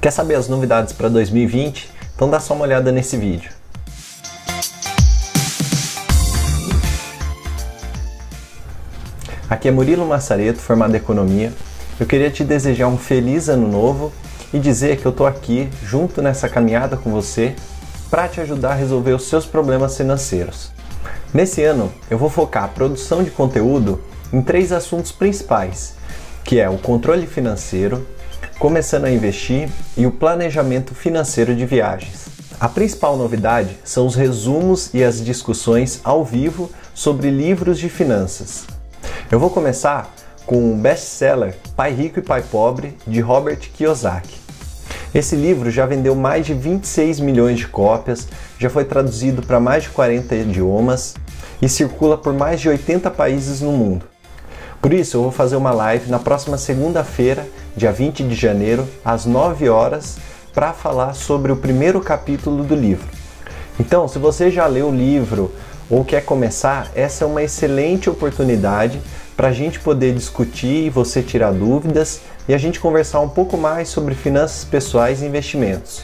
Quer saber as novidades para 2020? Então dá só uma olhada nesse vídeo. Aqui é Murilo Massareto, formado em Economia. Eu queria te desejar um feliz ano novo e dizer que eu estou aqui junto nessa caminhada com você para te ajudar a resolver os seus problemas financeiros. Nesse ano, eu vou focar a produção de conteúdo em três assuntos principais, que é o controle financeiro, começando a investir e o planejamento financeiro de viagens. A principal novidade são os resumos e as discussões ao vivo sobre livros de finanças. Eu vou começar com o best-seller Pai Rico e Pai Pobre de Robert Kiyosaki. Esse livro já vendeu mais de 26 milhões de cópias, já foi traduzido para mais de 40 idiomas e circula por mais de 80 países no mundo. Por isso, eu vou fazer uma live na próxima segunda-feira, dia 20 de janeiro, às 9 horas, para falar sobre o primeiro capítulo do livro. Então, se você já leu o livro ou quer começar, essa é uma excelente oportunidade para a gente poder discutir você tirar dúvidas e a gente conversar um pouco mais sobre finanças pessoais e investimentos.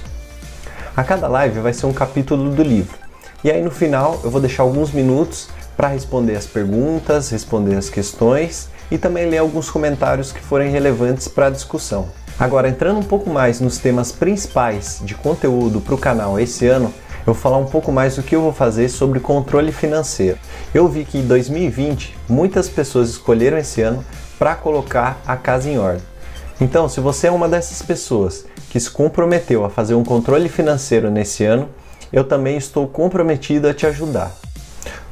A cada live vai ser um capítulo do livro. E aí no final eu vou deixar alguns minutos para responder as perguntas, responder as questões e também ler alguns comentários que forem relevantes para a discussão. Agora, entrando um pouco mais nos temas principais de conteúdo para o canal esse ano, eu vou falar um pouco mais do que eu vou fazer sobre controle financeiro. Eu vi que em 2020 muitas pessoas escolheram esse ano para colocar a casa em ordem. Então, se você é uma dessas pessoas que se comprometeu a fazer um controle financeiro nesse ano, eu também estou comprometido a te ajudar.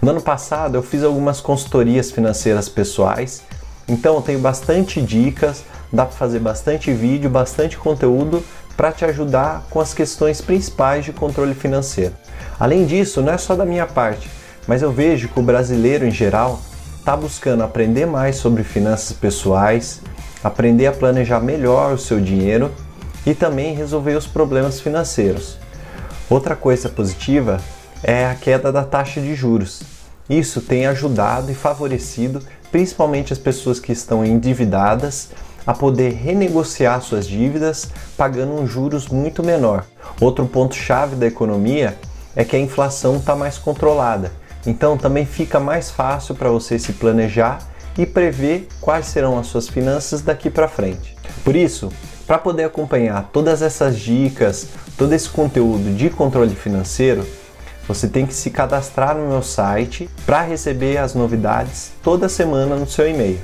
No ano passado eu fiz algumas consultorias financeiras pessoais, então eu tenho bastante dicas, dá para fazer bastante vídeo, bastante conteúdo para te ajudar com as questões principais de controle financeiro. Além disso, não é só da minha parte, mas eu vejo que o brasileiro em geral está buscando aprender mais sobre finanças pessoais, aprender a planejar melhor o seu dinheiro e também resolver os problemas financeiros. Outra coisa positiva é a queda da taxa de juros. Isso tem ajudado e favorecido principalmente as pessoas que estão endividadas a poder renegociar suas dívidas pagando um juros muito menor. Outro ponto chave da economia é que a inflação está mais controlada. Então também fica mais fácil para você se planejar e prever quais serão as suas finanças daqui para frente. Por isso, para poder acompanhar todas essas dicas, todo esse conteúdo de controle financeiro, você tem que se cadastrar no meu site para receber as novidades toda semana no seu e-mail.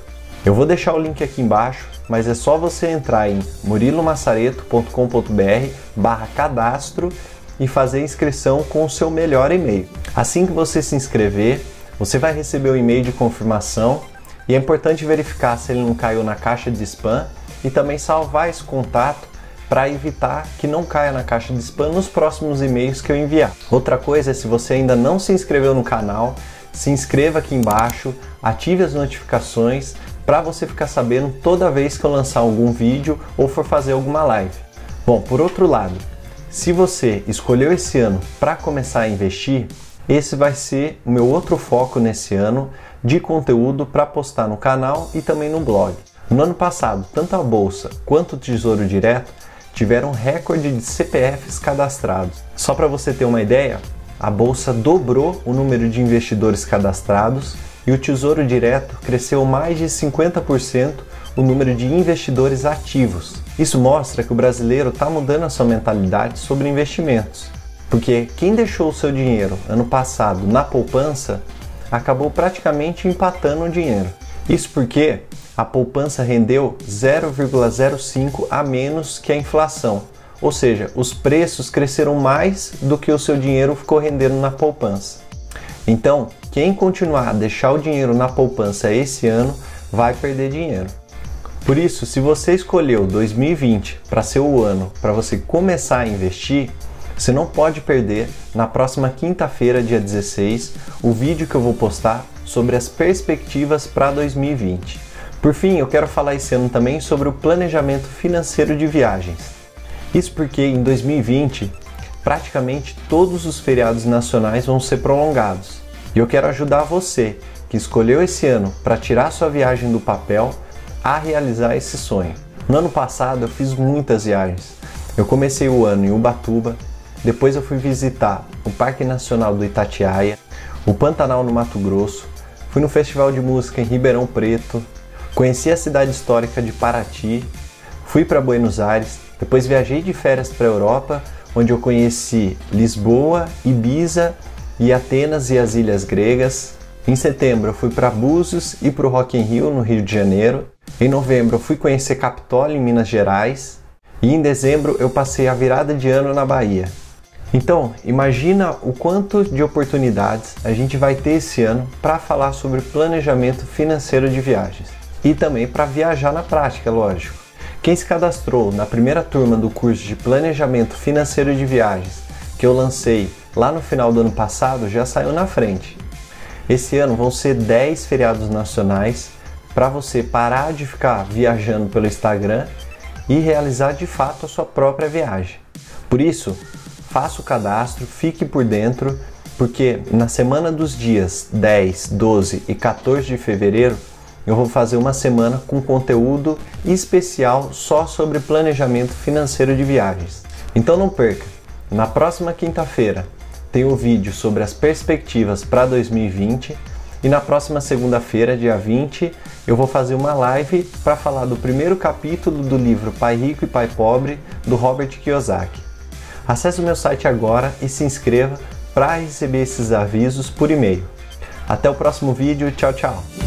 Eu vou deixar o link aqui embaixo, mas é só você entrar em murilomassareto.com.br barra cadastro e fazer inscrição com o seu melhor e-mail. Assim que você se inscrever, você vai receber o e-mail de confirmação e é importante verificar se ele não caiu na caixa de spam e também salvar esse contato para evitar que não caia na caixa de spam nos próximos e-mails que eu enviar. Outra coisa é se você ainda não se inscreveu no canal, se inscreva aqui embaixo, ative as notificações para você ficar sabendo toda vez que eu lançar algum vídeo ou for fazer alguma live. Bom, por outro lado, se você escolheu esse ano para começar a investir, esse vai ser o meu outro foco nesse ano de conteúdo para postar no canal e também no blog. No ano passado, tanto a bolsa quanto o Tesouro Direto tiveram recorde de CPFs cadastrados. Só para você ter uma ideia, a bolsa dobrou o número de investidores cadastrados e o Tesouro Direto cresceu mais de 50% o número de investidores ativos. Isso mostra que o brasileiro está mudando a sua mentalidade sobre investimentos, porque quem deixou o seu dinheiro ano passado na poupança acabou praticamente empatando o dinheiro. Isso porque a poupança rendeu 0,05 a menos que a inflação, ou seja, os preços cresceram mais do que o seu dinheiro ficou rendendo na poupança. Então, quem continuar a deixar o dinheiro na poupança esse ano vai perder dinheiro. Por isso, se você escolheu 2020 para ser o ano para você começar a investir, você não pode perder na próxima quinta-feira, dia 16, o vídeo que eu vou postar sobre as perspectivas para 2020. Por fim, eu quero falar esse ano também sobre o planejamento financeiro de viagens. Isso porque em 2020, praticamente todos os feriados nacionais vão ser prolongados. E eu quero ajudar você que escolheu esse ano para tirar sua viagem do papel a realizar esse sonho. No ano passado eu fiz muitas viagens. Eu comecei o ano em Ubatuba, depois eu fui visitar o Parque Nacional do Itatiaia, o Pantanal no Mato Grosso, fui no Festival de Música em Ribeirão Preto, conheci a cidade histórica de Paraty, fui para Buenos Aires, depois viajei de férias para a Europa, onde eu conheci Lisboa, Ibiza e Atenas e as ilhas gregas. Em setembro eu fui para Búzios e para o Rock in Rio, no Rio de Janeiro. Em novembro eu fui conhecer Capitólio, em Minas Gerais. E em dezembro eu passei a virada de ano na Bahia. Então, imagina o quanto de oportunidades a gente vai ter esse ano para falar sobre planejamento financeiro de viagens e também para viajar na prática, lógico. Quem se cadastrou na primeira turma do curso de Planejamento Financeiro de Viagens, que eu lancei lá no final do ano passado, já saiu na frente. Esse ano vão ser 10 feriados nacionais para você parar de ficar viajando pelo Instagram e realizar de fato a sua própria viagem. Por isso, faça o cadastro, fique por dentro, porque na semana dos dias 10, 12 e 14 de fevereiro eu vou fazer uma semana com conteúdo especial só sobre planejamento financeiro de viagens. Então não perca! Na próxima quinta-feira tem o um vídeo sobre as perspectivas para 2020 e na próxima segunda-feira, dia 20, eu vou fazer uma live para falar do primeiro capítulo do livro Pai Rico e Pai Pobre do Robert Kiyosaki. Acesse o meu site agora e se inscreva para receber esses avisos por e-mail. Até o próximo vídeo, tchau, tchau!